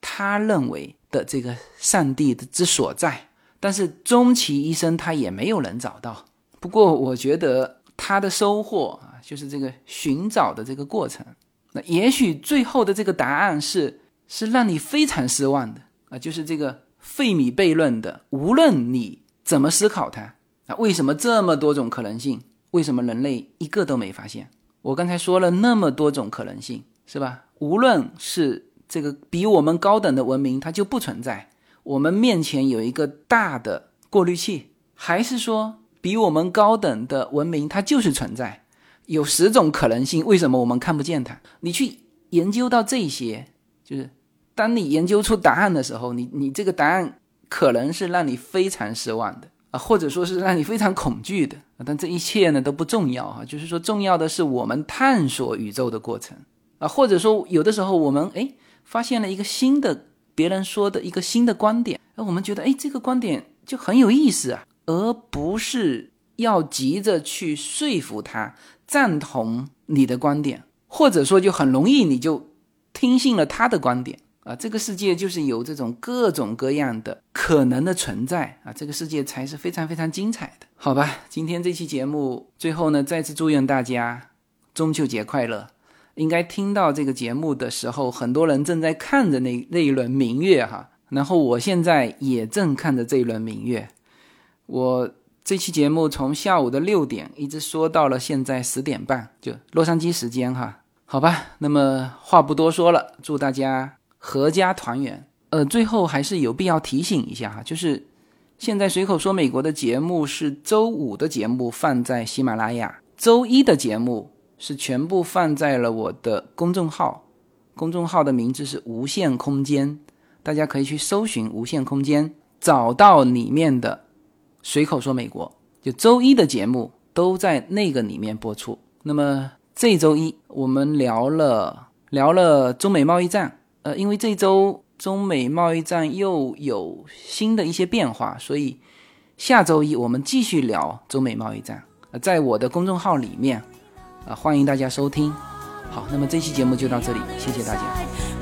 S1: 他认为。的这个上帝的之所在，但是终其一生他也没有能找到。不过我觉得他的收获啊，就是这个寻找的这个过程。那也许最后的这个答案是是让你非常失望的啊，就是这个费米悖论的，无论你怎么思考它啊，为什么这么多种可能性？为什么人类一个都没发现？我刚才说了那么多种可能性，是吧？无论是这个比我们高等的文明，它就不存在，我们面前有一个大的过滤器，还是说比我们高等的文明它就是存在？有十种可能性，为什么我们看不见它？你去研究到这些，就是当你研究出答案的时候，你你这个答案可能是让你非常失望的或者说是让你非常恐惧的。但这一切呢都不重要啊，就是说重要的是我们探索宇宙的过程啊，或者说有的时候我们哎发现了一个新的别人说的一个新的观点，那我们觉得哎这个观点就很有意思啊，而不是要急着去说服他。赞同你的观点，或者说就很容易你就听信了他的观点啊！这个世界就是有这种各种各样的可能的存在啊！这个世界才是非常非常精彩的，好吧？今天这期节目最后呢，再次祝愿大家中秋节快乐！应该听到这个节目的时候，很多人正在看着那那一轮明月哈，然后我现在也正看着这一轮明月，我。这期节目从下午的六点一直说到了现在十点半，就洛杉矶时间哈，好吧。那么话不多说了，祝大家阖家团圆。呃，最后还是有必要提醒一下哈，就是现在随口说美国的节目是周五的节目放在喜马拉雅，周一的节目是全部放在了我的公众号，公众号的名字是无限空间，大家可以去搜寻无限空间，找到里面的。随口说美国，就周一的节目都在那个里面播出。那么这周一我们聊了聊了中美贸易战，呃，因为这周中美贸易战又有新的一些变化，所以下周一我们继续聊中美贸易战。在我的公众号里面，啊，欢迎大家收听。好，那么这期节目就到这里，谢谢大家。